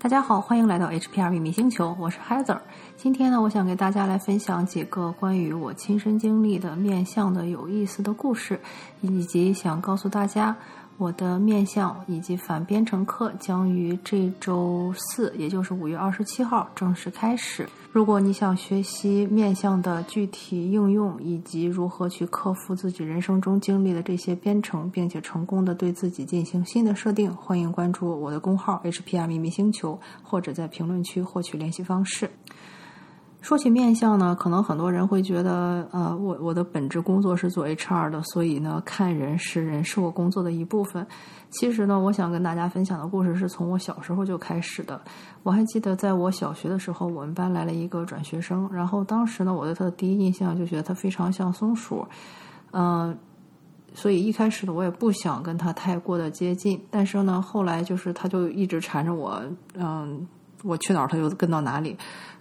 大家好，欢迎来到 HPR 秘密星球，我是 Heather。今天呢，我想给大家来分享几个关于我亲身经历的面相的有意思的故事，以及想告诉大家，我的面相以及反编程课将于这周四，也就是五月二十七号正式开始。如果你想学习面相的具体应用，以及如何去克服自己人生中经历的这些编程，并且成功的对自己进行新的设定，欢迎关注我的公号 HPR 秘密星球，或者在评论区获取联系方式。说起面相呢，可能很多人会觉得，呃，我我的本职工作是做 HR 的，所以呢，看人识人是我工作的一部分。其实呢，我想跟大家分享的故事是从我小时候就开始的。我还记得在我小学的时候，我们班来了一个转学生，然后当时呢，我对他的第一印象就觉得他非常像松鼠，嗯，所以一开始呢，我也不想跟他太过的接近。但是呢，后来就是他就一直缠着我，嗯，我去哪儿他就跟到哪里。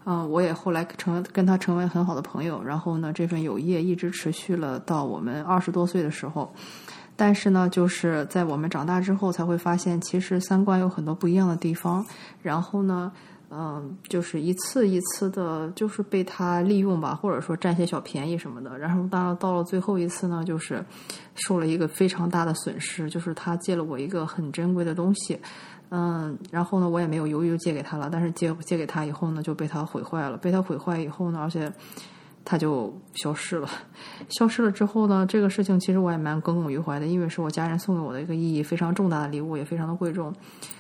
嗯，我也后来成跟他成为很好的朋友，然后呢，这份友谊一直持续了到我们二十多岁的时候。但是呢，就是在我们长大之后，才会发现其实三观有很多不一样的地方。然后呢，嗯，就是一次一次的，就是被他利用吧，或者说占些小便宜什么的。然后当然到了最后一次呢，就是受了一个非常大的损失，就是他借了我一个很珍贵的东西。嗯，然后呢，我也没有犹豫就借给他了。但是借借给他以后呢，就被他毁坏了。被他毁坏以后呢，而且他就消失了。消失了之后呢，这个事情其实我也蛮耿耿于怀的，因为是我家人送给我的一个意义非常重大的礼物，也非常的贵重。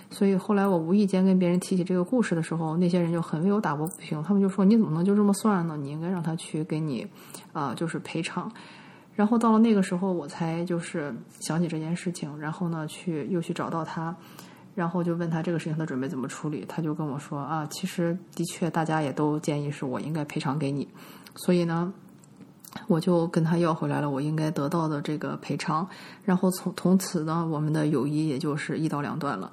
所以后来我无意间跟别人提起这个故事的时候，那些人就很为我打抱不平。他们就说：“你怎么能就这么算呢？你应该让他去给你啊，就是赔偿。”然后到了那个时候，我才就是想起这件事情，然后呢，去又去找到他。然后就问他这个事情他准备怎么处理，他就跟我说啊，其实的确大家也都建议是我应该赔偿给你，所以呢，我就跟他要回来了我应该得到的这个赔偿，然后从从此呢，我们的友谊也就是一刀两断了。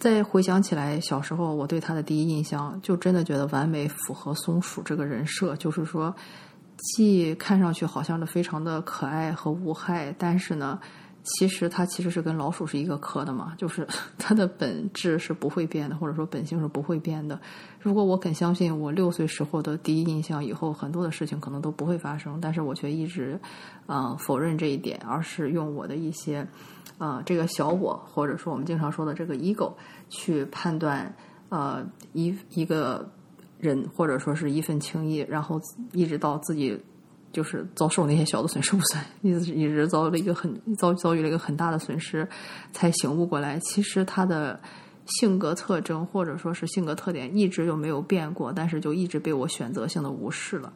再回想起来，小时候我对他的第一印象，就真的觉得完美符合松鼠这个人设，就是说，既看上去好像是非常的可爱和无害，但是呢。其实它其实是跟老鼠是一个科的嘛，就是它的本质是不会变的，或者说本性是不会变的。如果我肯相信我六岁时候的第一印象，以后很多的事情可能都不会发生，但是我却一直啊否认这一点，而是用我的一些啊这个小我，或者说我们经常说的这个 ego 去判断呃一一个人，或者说是一份情谊，然后一直到自己。就是遭受那些小的损失不算，一直一直遭了一个很遭遭遇了一个很大的损失，才醒悟过来。其实他的性格特征或者说是性格特点一直就没有变过，但是就一直被我选择性的无视了。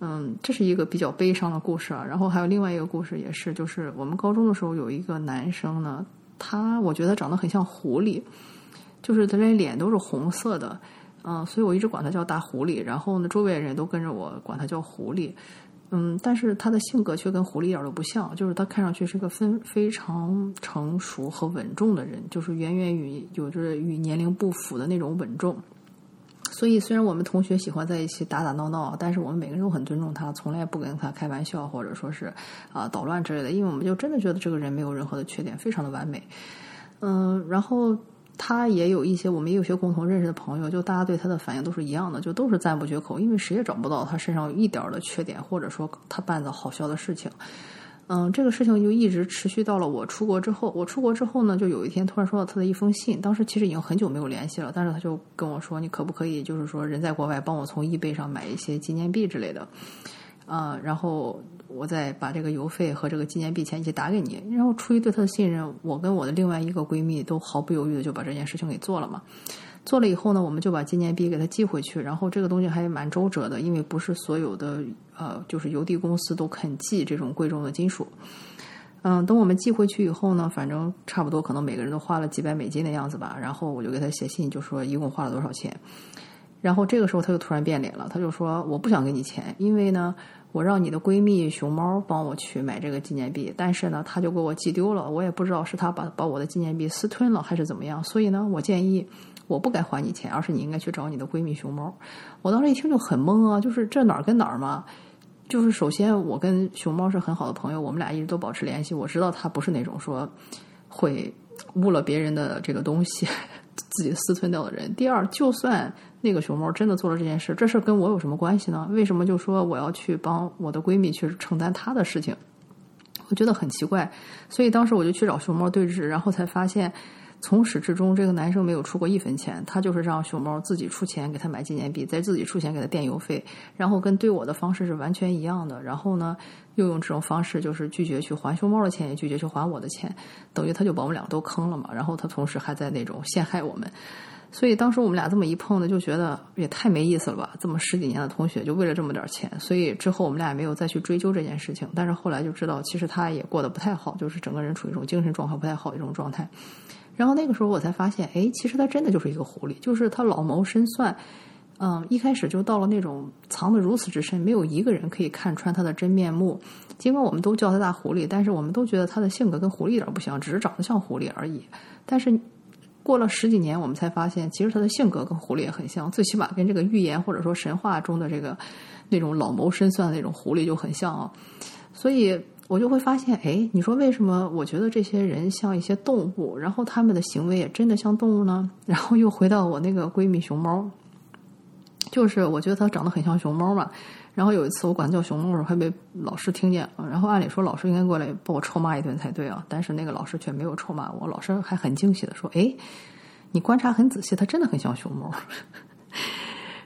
嗯，这是一个比较悲伤的故事啊。然后还有另外一个故事也是，就是我们高中的时候有一个男生呢，他我觉得长得很像狐狸，就是他连脸都是红色的。嗯，所以我一直管他叫大狐狸，然后呢，周围人都跟着我管他叫狐狸。嗯，但是他的性格却跟狐狸一点都不像，就是他看上去是个非非常成熟和稳重的人，就是远远与有着与年龄不符的那种稳重。所以虽然我们同学喜欢在一起打打闹闹，但是我们每个人都很尊重他，从来不跟他开玩笑或者说是啊捣乱之类的，因为我们就真的觉得这个人没有任何的缺点，非常的完美。嗯，然后。他也有一些，我们也有些共同认识的朋友，就大家对他的反应都是一样的，就都是赞不绝口，因为谁也找不到他身上有一点的缺点，或者说他办的好笑的事情。嗯，这个事情就一直持续到了我出国之后。我出国之后呢，就有一天突然收到他的一封信，当时其实已经很久没有联系了，但是他就跟我说：“你可不可以，就是说人在国外，帮我从易贝上买一些纪念币之类的？”啊，然后。我再把这个邮费和这个纪念币钱一起打给你，然后出于对他的信任，我跟我的另外一个闺蜜都毫不犹豫的就把这件事情给做了嘛。做了以后呢，我们就把纪念币给他寄回去，然后这个东西还蛮周折的，因为不是所有的呃就是邮递公司都肯寄这种贵重的金属。嗯，等我们寄回去以后呢，反正差不多可能每个人都花了几百美金的样子吧，然后我就给他写信，就说一共花了多少钱。然后这个时候他就突然变脸了，他就说我不想给你钱，因为呢。我让你的闺蜜熊猫帮我去买这个纪念币，但是呢，他就给我寄丢了。我也不知道是他把把我的纪念币私吞了还是怎么样。所以呢，我建议我不该还你钱，而是你应该去找你的闺蜜熊猫。我当时一听就很懵啊，就是这哪儿跟哪儿嘛？就是首先我跟熊猫是很好的朋友，我们俩一直都保持联系。我知道他不是那种说会误了别人的这个东西，自己私吞掉的人。第二，就算那个熊猫真的做了这件事，这事跟我有什么关系呢？为什么就说我要去帮我的闺蜜去承担她的事情？我觉得很奇怪，所以当时我就去找熊猫对峙，然后才发现。从始至终，这个男生没有出过一分钱，他就是让熊猫自己出钱给他买纪念币，再自己出钱给他垫邮费，然后跟对我的方式是完全一样的。然后呢，又用这种方式就是拒绝去还熊猫的钱，也拒绝去还我的钱，等于他就把我们俩都坑了嘛。然后他同时还在那种陷害我们，所以当时我们俩这么一碰呢，就觉得也太没意思了吧？这么十几年的同学，就为了这么点钱，所以之后我们俩也没有再去追究这件事情。但是后来就知道，其实他也过得不太好，就是整个人处于一种精神状况不太好的一种状态。然后那个时候我才发现，哎，其实他真的就是一个狐狸，就是他老谋深算，嗯，一开始就到了那种藏得如此之深，没有一个人可以看穿他的真面目。尽管我们都叫他大狐狸，但是我们都觉得他的性格跟狐狸一点不像，只是长得像狐狸而已。但是过了十几年，我们才发现，其实他的性格跟狐狸也很像，最起码跟这个预言或者说神话中的这个那种老谋深算的那种狐狸就很像啊。所以。我就会发现，哎，你说为什么我觉得这些人像一些动物，然后他们的行为也真的像动物呢？然后又回到我那个闺蜜熊猫，就是我觉得它长得很像熊猫嘛。然后有一次我管它叫熊猫的时候，还被老师听见了。然后按理说老师应该过来把我臭骂一顿才对啊，但是那个老师却没有臭骂我，老师还很惊喜的说：“哎，你观察很仔细，它真的很像熊猫。”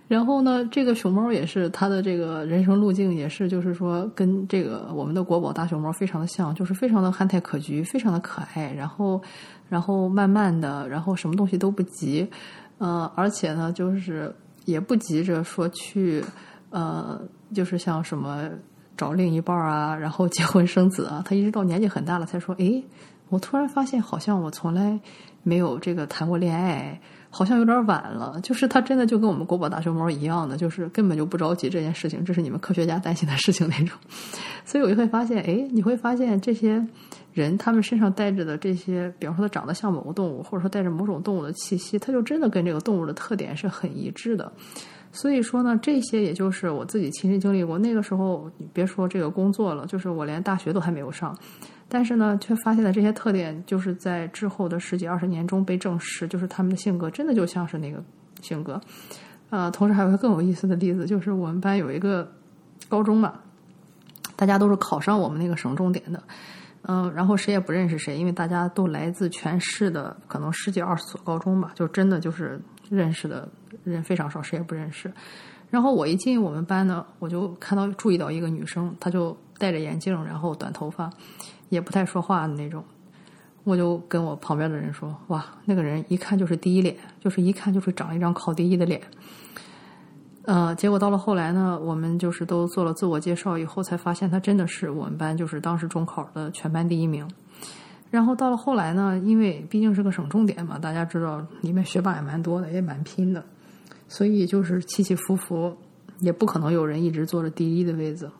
然后呢，这个熊猫也是它的这个人生路径，也是就是说跟这个我们的国宝大熊猫非常的像，就是非常的憨态可掬，非常的可爱。然后，然后慢慢的，然后什么东西都不急，呃，而且呢，就是也不急着说去，呃，就是像什么找另一半啊，然后结婚生子啊。他一直到年纪很大了才说，诶，我突然发现好像我从来没有这个谈过恋爱。好像有点晚了，就是他真的就跟我们国宝大熊猫一样的，就是根本就不着急这件事情，这是你们科学家担心的事情那种。所以我就会发现，哎，你会发现这些人他们身上带着的这些，比方说他长得像某个动物，或者说带着某种动物的气息，他就真的跟这个动物的特点是很一致的。所以说呢，这些也就是我自己亲身经历过。那个时候，你别说这个工作了，就是我连大学都还没有上。但是呢，却发现了这些特点，就是在之后的十几二十年中被证实，就是他们的性格真的就像是那个性格。呃，同时还有一个更有意思的例子，就是我们班有一个高中嘛，大家都是考上我们那个省重点的，嗯，然后谁也不认识谁，因为大家都来自全市的可能十几二十所高中吧，就真的就是认识的人非常少，谁也不认识。然后我一进我们班呢，我就看到注意到一个女生，她就戴着眼镜，然后短头发。也不太说话的那种，我就跟我旁边的人说：“哇，那个人一看就是第一脸，就是一看就是长一张考第一的脸。”呃，结果到了后来呢，我们就是都做了自我介绍以后，才发现他真的是我们班就是当时中考的全班第一名。然后到了后来呢，因为毕竟是个省重点嘛，大家知道里面学霸也蛮多的，也蛮拼的，所以就是起起伏伏，也不可能有人一直坐着第一的位子。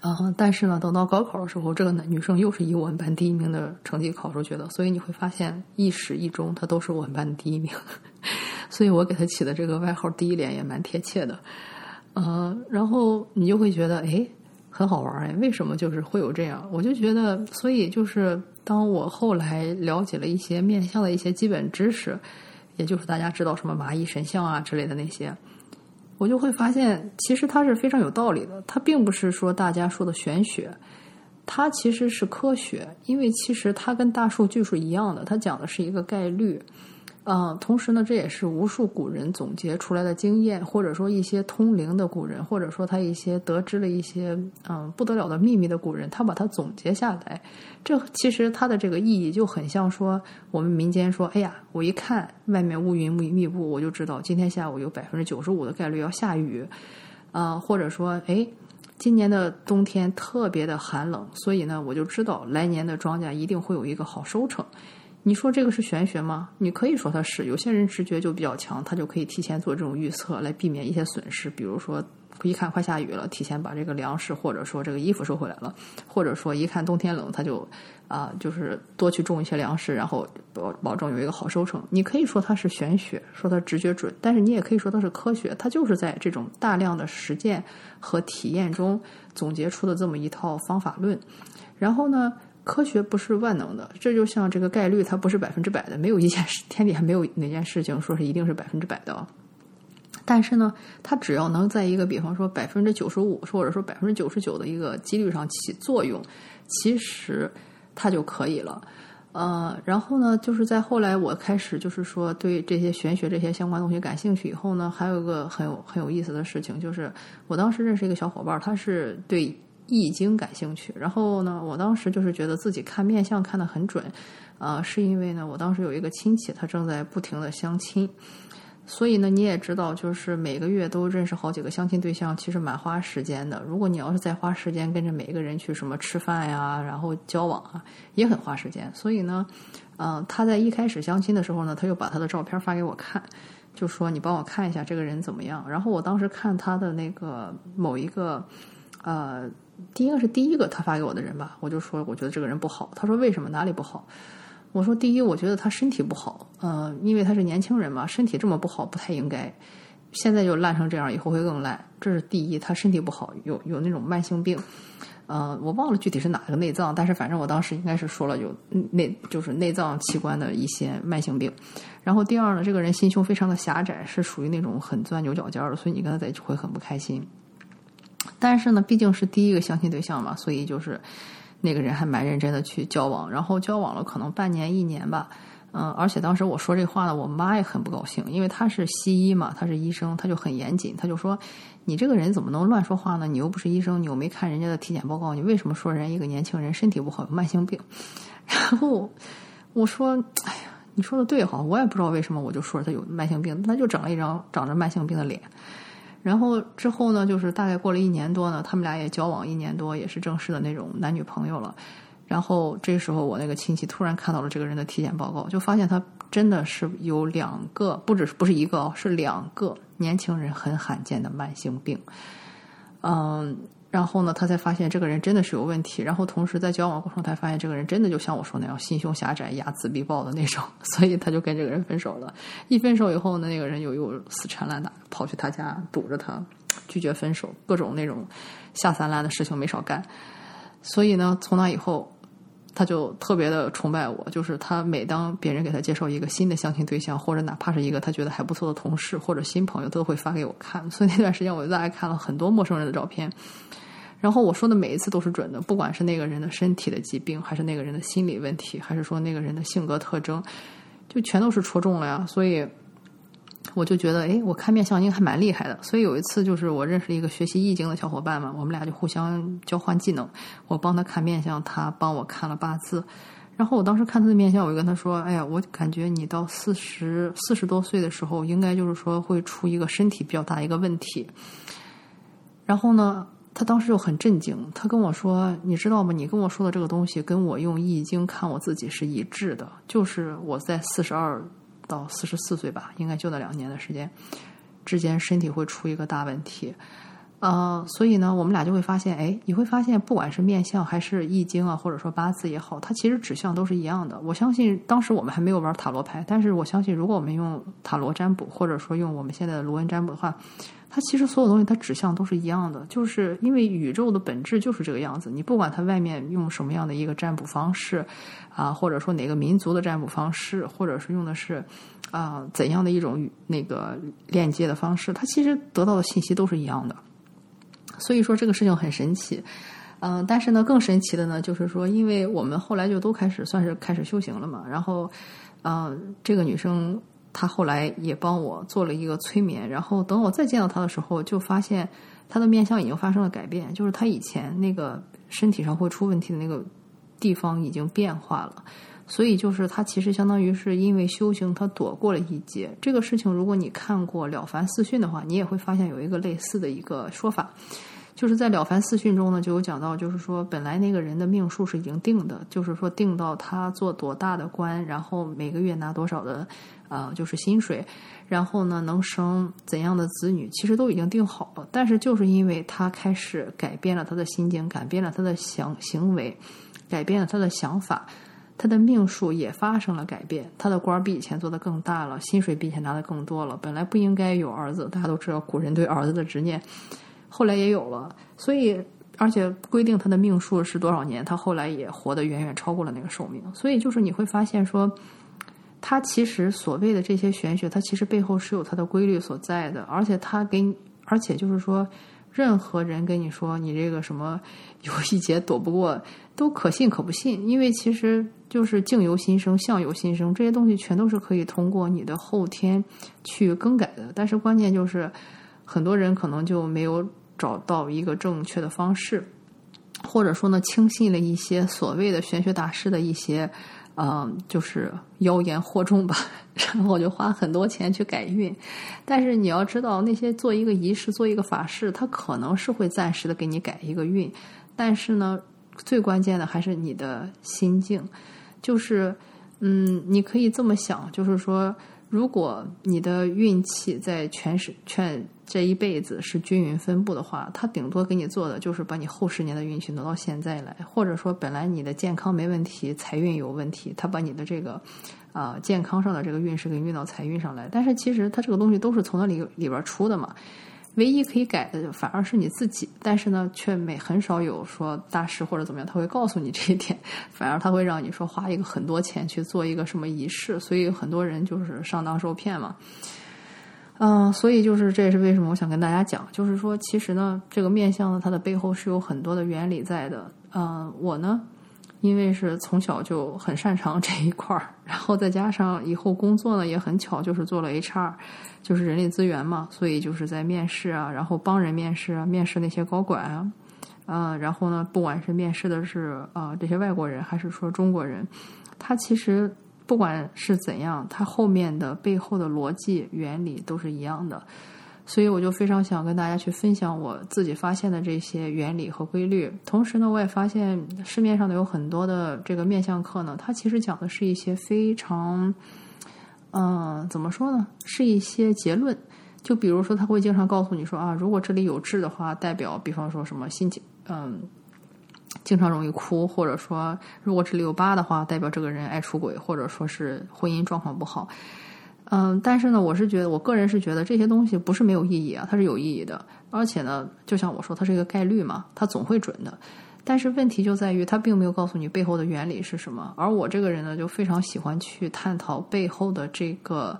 啊！但是呢，等到高考的时候，这个男女生又是以我们班第一名的成绩考出去的，所以你会发现一始一终，他都是我们班的第一名。所以我给他起的这个外号“第一脸”也蛮贴切的。呃，然后你就会觉得，哎，很好玩哎，为什么就是会有这样？我就觉得，所以就是当我后来了解了一些面相的一些基本知识，也就是大家知道什么蚂蚁神像啊之类的那些。我就会发现，其实它是非常有道理的。它并不是说大家说的玄学，它其实是科学。因为其实它跟大数据是一样的，它讲的是一个概率。嗯，同时呢，这也是无数古人总结出来的经验，或者说一些通灵的古人，或者说他一些得知了一些嗯不得了的秘密的古人，他把它总结下来。这其实它的这个意义就很像说我们民间说，哎呀，我一看外面乌云密密布，我就知道今天下午有百分之九十五的概率要下雨。啊，或者说，哎，今年的冬天特别的寒冷，所以呢，我就知道来年的庄稼一定会有一个好收成。你说这个是玄学吗？你可以说它是。有些人直觉就比较强，他就可以提前做这种预测，来避免一些损失。比如说，一看快下雨了，提前把这个粮食或者说这个衣服收回来了；或者说，一看冬天冷，他就啊，就是多去种一些粮食，然后保保证有一个好收成。你可以说它是玄学，说它直觉准，但是你也可以说它是科学。它就是在这种大量的实践和体验中总结出的这么一套方法论。然后呢？科学不是万能的，这就像这个概率，它不是百分之百的，没有一件事，天底下没有哪件事情说是一定是百分之百的。但是呢，它只要能在一个比方说百分之九十五，或者说百分之九十九的一个几率上起作用，其实它就可以了。呃，然后呢，就是在后来我开始就是说对这些玄学这些相关东西感兴趣以后呢，还有一个很有很有意思的事情，就是我当时认识一个小伙伴，他是对易经感兴趣。然后呢，我当时就是觉得自己看面相看得很准，呃，是因为呢，我当时有一个亲戚，他正在不停的相亲。所以呢，你也知道，就是每个月都认识好几个相亲对象，其实蛮花时间的。如果你要是再花时间跟着每一个人去什么吃饭呀，然后交往啊，也很花时间。所以呢，嗯，他在一开始相亲的时候呢，他又把他的照片发给我看，就说你帮我看一下这个人怎么样。然后我当时看他的那个某一个，呃，第一个是第一个他发给我的人吧，我就说我觉得这个人不好。他说为什么哪里不好？我说：第一，我觉得他身体不好，呃，因为他是年轻人嘛，身体这么不好不太应该。现在就烂成这样，以后会更烂。这是第一，他身体不好，有有那种慢性病，呃，我忘了具体是哪个内脏，但是反正我当时应该是说了有内就是内脏器官的一些慢性病。然后第二呢，这个人心胸非常的狭窄，是属于那种很钻牛角尖的，所以你跟他在一起会很不开心。但是呢，毕竟是第一个相亲对象嘛，所以就是。那个人还蛮认真的去交往，然后交往了可能半年一年吧，嗯，而且当时我说这话呢，我妈也很不高兴，因为她是西医嘛，她是医生，她就很严谨，她就说：“你这个人怎么能乱说话呢？你又不是医生，你又没看人家的体检报告，你为什么说人一个年轻人身体不好有慢性病？” 然后我说：“哎呀，你说的对哈，我也不知道为什么，我就说他有慢性病，他就长了一张长着慢性病的脸。”然后之后呢，就是大概过了一年多呢，他们俩也交往一年多，也是正式的那种男女朋友了。然后这时候，我那个亲戚突然看到了这个人的体检报告，就发现他真的是有两个，不只是不是一个哦，是两个年轻人很罕见的慢性病。嗯。然后呢，他才发现这个人真的是有问题。然后同时在交往过程，才发现这个人真的就像我说那样，心胸狭窄、睚眦必报的那种。所以他就跟这个人分手了。一分手以后呢，那个人又又死缠烂打，跑去他家堵着他，拒绝分手，各种那种下三滥的事情没少干。所以呢，从那以后。他就特别的崇拜我，就是他每当别人给他介绍一个新的相亲对象，或者哪怕是一个他觉得还不错的同事或者新朋友，都会发给我看。所以那段时间我就大概看了很多陌生人的照片，然后我说的每一次都是准的，不管是那个人的身体的疾病，还是那个人的心理问题，还是说那个人的性格特征，就全都是戳中了呀。所以。我就觉得，哎，我看面相应该还蛮厉害的。所以有一次，就是我认识一个学习易经的小伙伴嘛，我们俩就互相交换技能。我帮他看面相，他帮我看了八字。然后我当时看他的面相，我就跟他说：“哎呀，我感觉你到四十四十多岁的时候，应该就是说会出一个身体比较大一个问题。”然后呢，他当时就很震惊，他跟我说：“你知道吗？你跟我说的这个东西，跟我用易经看我自己是一致的，就是我在四十二。”到四十四岁吧，应该就那两年的时间之间，身体会出一个大问题，呃，所以呢，我们俩就会发现，哎，你会发现，不管是面相还是易经啊，或者说八字也好，它其实指向都是一样的。我相信当时我们还没有玩塔罗牌，但是我相信，如果我们用塔罗占卜，或者说用我们现在的罗恩占卜的话。它其实所有东西，它指向都是一样的，就是因为宇宙的本质就是这个样子。你不管它外面用什么样的一个占卜方式，啊，或者说哪个民族的占卜方式，或者是用的是啊怎样的一种那个链接的方式，它其实得到的信息都是一样的。所以说这个事情很神奇，嗯，但是呢，更神奇的呢，就是说，因为我们后来就都开始算是开始修行了嘛，然后，嗯，这个女生。他后来也帮我做了一个催眠，然后等我再见到他的时候，就发现他的面相已经发生了改变，就是他以前那个身体上会出问题的那个地方已经变化了，所以就是他其实相当于是因为修行，他躲过了一劫。这个事情，如果你看过《了凡四训》的话，你也会发现有一个类似的一个说法。就是在《了凡四训》中呢，就有讲到，就是说本来那个人的命数是已经定的，就是说定到他做多大的官，然后每个月拿多少的，呃，就是薪水，然后呢能生怎样的子女，其实都已经定好了。但是就是因为他开始改变了他的心境，改变了他的想行为，改变了他的想法，他的命数也发生了改变，他的官比以前做的更大了，薪水比以前拿的更多了。本来不应该有儿子，大家都知道古人对儿子的执念。后来也有了，所以而且规定他的命数是多少年，他后来也活得远远超过了那个寿命。所以就是你会发现说，他其实所谓的这些玄学，它其实背后是有它的规律所在的，而且他给你，而且就是说。任何人跟你说你这个什么有一劫躲不过，都可信可不信，因为其实就是境由心生，相由心生，这些东西全都是可以通过你的后天去更改的。但是关键就是很多人可能就没有找到一个正确的方式，或者说呢轻信了一些所谓的玄学大师的一些。嗯，就是妖言惑众吧，然后我就花很多钱去改运。但是你要知道，那些做一个仪式、做一个法事，它可能是会暂时的给你改一个运，但是呢，最关键的还是你的心境。就是，嗯，你可以这么想，就是说。如果你的运气在全世全这一辈子是均匀分布的话，他顶多给你做的就是把你后十年的运气挪到现在来，或者说本来你的健康没问题，财运有问题，他把你的这个啊健康上的这个运势给运到财运上来。但是其实他这个东西都是从那里里边出的嘛。唯一可以改的反而是你自己，但是呢，却没很少有说大师或者怎么样，他会告诉你这一点，反而他会让你说花一个很多钱去做一个什么仪式，所以很多人就是上当受骗嘛。嗯，所以就是这也是为什么我想跟大家讲，就是说其实呢，这个面相呢，它的背后是有很多的原理在的。嗯，我呢。因为是从小就很擅长这一块儿，然后再加上以后工作呢也很巧，就是做了 HR，就是人力资源嘛，所以就是在面试啊，然后帮人面试啊，面试那些高管啊，嗯，然后呢，不管是面试的是啊这些外国人，还是说中国人，他其实不管是怎样，它后面的背后的逻辑原理都是一样的。所以我就非常想跟大家去分享我自己发现的这些原理和规律。同时呢，我也发现市面上的有很多的这个面相课呢，它其实讲的是一些非常，嗯，怎么说呢？是一些结论。就比如说，他会经常告诉你说啊，如果这里有痣的话，代表，比方说什么心情，嗯，经常容易哭，或者说如果这里有疤的话，代表这个人爱出轨，或者说是婚姻状况不好。嗯，但是呢，我是觉得，我个人是觉得这些东西不是没有意义啊，它是有意义的。而且呢，就像我说，它是一个概率嘛，它总会准的。但是问题就在于，它并没有告诉你背后的原理是什么。而我这个人呢，就非常喜欢去探讨背后的这个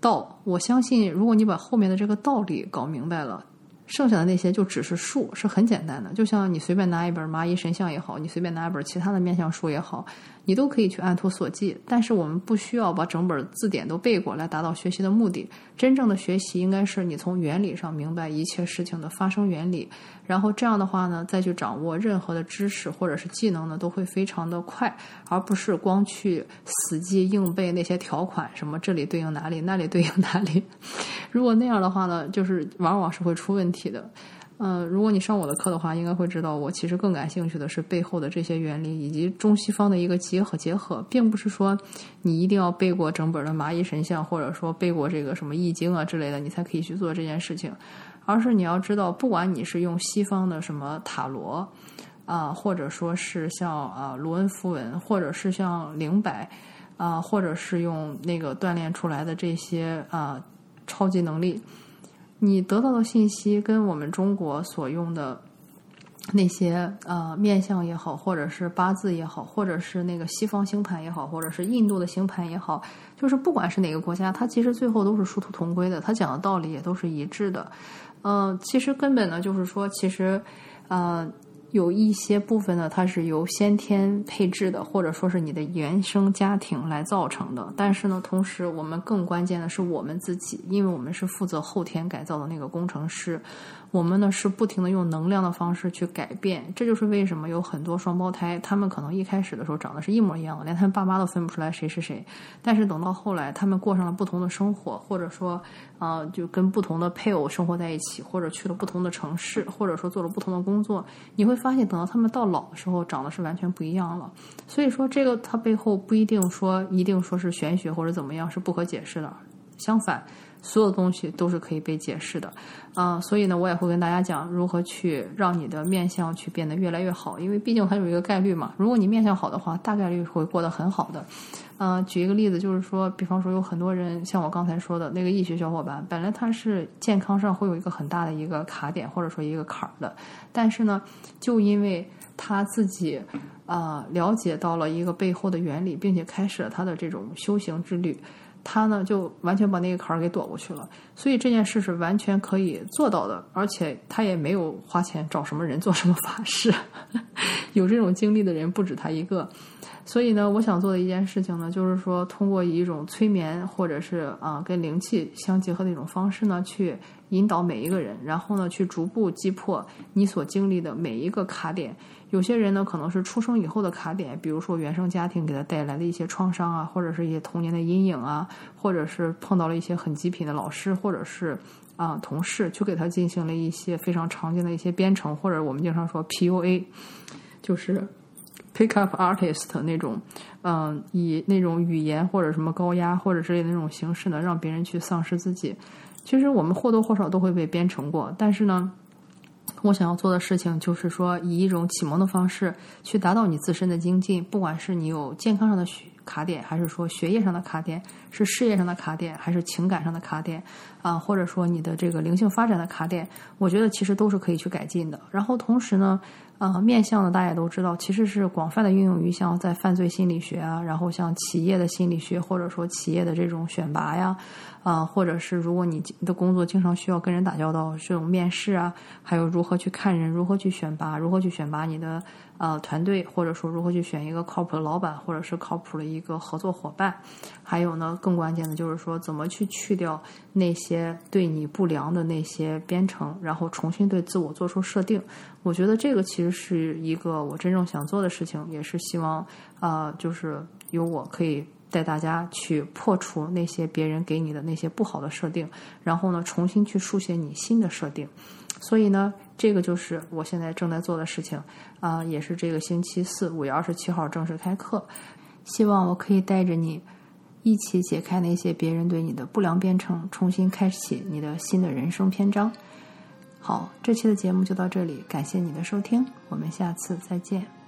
道。我相信，如果你把后面的这个道理搞明白了。剩下的那些就只是数，是很简单的。就像你随便拿一本蚂蚁神像也好，你随便拿一本其他的面相书也好，你都可以去按图索骥。但是我们不需要把整本字典都背过来达到学习的目的。真正的学习应该是你从原理上明白一切事情的发生原理，然后这样的话呢，再去掌握任何的知识或者是技能呢，都会非常的快，而不是光去死记硬背那些条款，什么这里对应哪里，那里对应哪里。如果那样的话呢，就是往往是会出问题的。嗯，如果你上我的课的话，应该会知道，我其实更感兴趣的是背后的这些原理以及中西方的一个结合。结合，并不是说你一定要背过整本的蚂蚁神相，或者说背过这个什么易经啊之类的，你才可以去做这件事情。而是你要知道，不管你是用西方的什么塔罗啊，或者说是像啊罗恩符文，或者是像灵摆啊，或者是用那个锻炼出来的这些啊。超级能力，你得到的信息跟我们中国所用的那些呃面相也好，或者是八字也好，或者是那个西方星盘也好，或者是印度的星盘也好，就是不管是哪个国家，它其实最后都是殊途同归的，它讲的道理也都是一致的。嗯，其实根本呢，就是说，其实呃。有一些部分呢，它是由先天配置的，或者说是你的原生家庭来造成的。但是呢，同时我们更关键的是我们自己，因为我们是负责后天改造的那个工程师。我们呢是不停的用能量的方式去改变，这就是为什么有很多双胞胎，他们可能一开始的时候长得是一模一样的，连他们爸妈都分不出来谁是谁。但是等到后来，他们过上了不同的生活，或者说，呃，就跟不同的配偶生活在一起，或者去了不同的城市，或者说做了不同的工作，你会发现，等到他们到老的时候，长得是完全不一样了。所以说，这个它背后不一定说一定说是玄学或者怎么样是不可解释的，相反。所有东西都是可以被解释的，啊，所以呢，我也会跟大家讲如何去让你的面相去变得越来越好，因为毕竟还有一个概率嘛。如果你面相好的话，大概率会过得很好的。嗯，举一个例子，就是说，比方说有很多人像我刚才说的那个易学小伙伴，本来他是健康上会有一个很大的一个卡点或者说一个坎儿的，但是呢，就因为他自己啊了解到了一个背后的原理，并且开始了他的这种修行之旅。他呢，就完全把那个坎儿给躲过去了，所以这件事是完全可以做到的，而且他也没有花钱找什么人做什么法事，有这种经历的人不止他一个。所以呢，我想做的一件事情呢，就是说通过以一种催眠或者是啊跟灵气相结合的一种方式呢，去引导每一个人，然后呢去逐步击破你所经历的每一个卡点。有些人呢，可能是出生以后的卡点，比如说原生家庭给他带来的一些创伤啊，或者是一些童年的阴影啊，或者是碰到了一些很极品的老师，或者是啊同事，去给他进行了一些非常常见的一些编程，或者我们经常说 PUA，就是 Pick Up Artist 那种，嗯，以那种语言或者什么高压或者之类的那种形式呢，让别人去丧失自己。其实我们或多或少都会被编程过，但是呢。我想要做的事情就是说，以一种启蒙的方式去达到你自身的精进。不管是你有健康上的需卡点，还是说学业上的卡点，是事业上的卡点，还是情感上的卡点，啊，或者说你的这个灵性发展的卡点，我觉得其实都是可以去改进的。然后同时呢，啊，面向呢，大家也都知道，其实是广泛的运用于像在犯罪心理学啊，然后像企业的心理学，或者说企业的这种选拔呀。啊，或者是如果你的工作经常需要跟人打交道，这种面试啊，还有如何去看人，如何去选拔，如何去选拔你的呃团队，或者说如何去选一个靠谱的老板，或者是靠谱的一个合作伙伴，还有呢，更关键的就是说怎么去去掉那些对你不良的那些编程，然后重新对自我做出设定。我觉得这个其实是一个我真正想做的事情，也是希望啊，就是由我可以。带大家去破除那些别人给你的那些不好的设定，然后呢，重新去书写你新的设定。所以呢，这个就是我现在正在做的事情啊，也是这个星期四五月二十七号正式开课。希望我可以带着你一起解开那些别人对你的不良编程，重新开启你的新的人生篇章。好，这期的节目就到这里，感谢你的收听，我们下次再见。